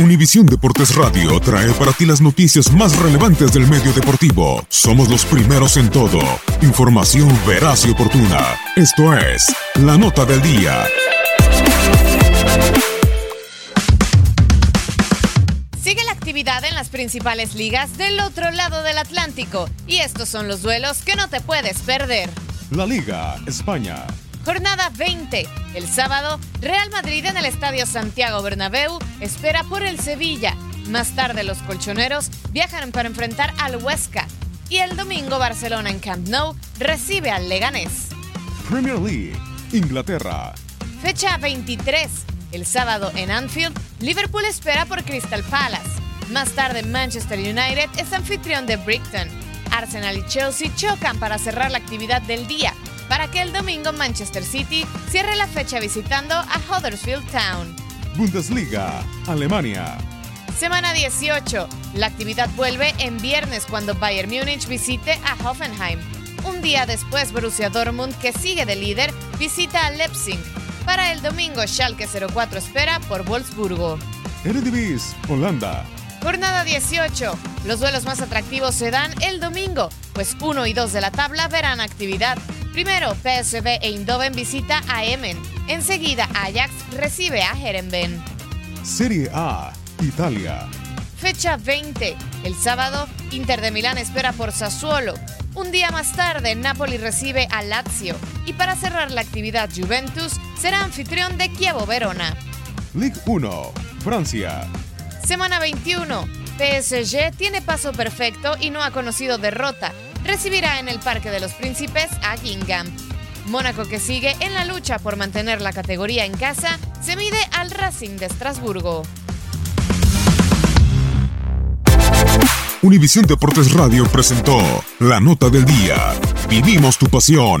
Univisión Deportes Radio trae para ti las noticias más relevantes del medio deportivo. Somos los primeros en todo. Información veraz y oportuna. Esto es La Nota del Día. Sigue la actividad en las principales ligas del otro lado del Atlántico y estos son los duelos que no te puedes perder. La Liga, España. Jornada 20. El sábado, Real Madrid en el Estadio Santiago Bernabéu espera por el Sevilla. Más tarde los colchoneros viajan para enfrentar al Huesca. Y el domingo Barcelona en Camp Nou recibe al Leganés. Premier League, Inglaterra. Fecha 23. El sábado en Anfield, Liverpool espera por Crystal Palace. Más tarde Manchester United es anfitrión de Brighton. Arsenal y Chelsea chocan para cerrar la actividad del día, para que el domingo Manchester City cierre la fecha visitando a Huddersfield Town. Bundesliga, Alemania. Semana 18. La actividad vuelve en viernes cuando Bayern Múnich visite a Hoffenheim. Un día después, Borussia Dortmund, que sigue de líder, visita a Leipzig. Para el domingo, Schalke 04 espera por Wolfsburgo. Eredivisie, Holanda. Jornada 18. Los duelos más atractivos se dan el domingo, pues 1 y 2 de la tabla verán actividad. Primero, PSV e Eindhoven visita a Emmen. Enseguida, Ajax recibe a Herenben. Serie A, Italia. Fecha 20. El sábado, Inter de Milán espera por Sassuolo. Un día más tarde, Napoli recibe a Lazio. Y para cerrar la actividad, Juventus será anfitrión de Chievo Verona. Ligue 1, Francia. Semana 21. PSG tiene paso perfecto y no ha conocido derrota. Recibirá en el Parque de los Príncipes a Gingham. Mónaco, que sigue en la lucha por mantener la categoría en casa, se mide al Racing de Estrasburgo. Univisión Deportes Radio presentó La Nota del Día. Vivimos tu pasión.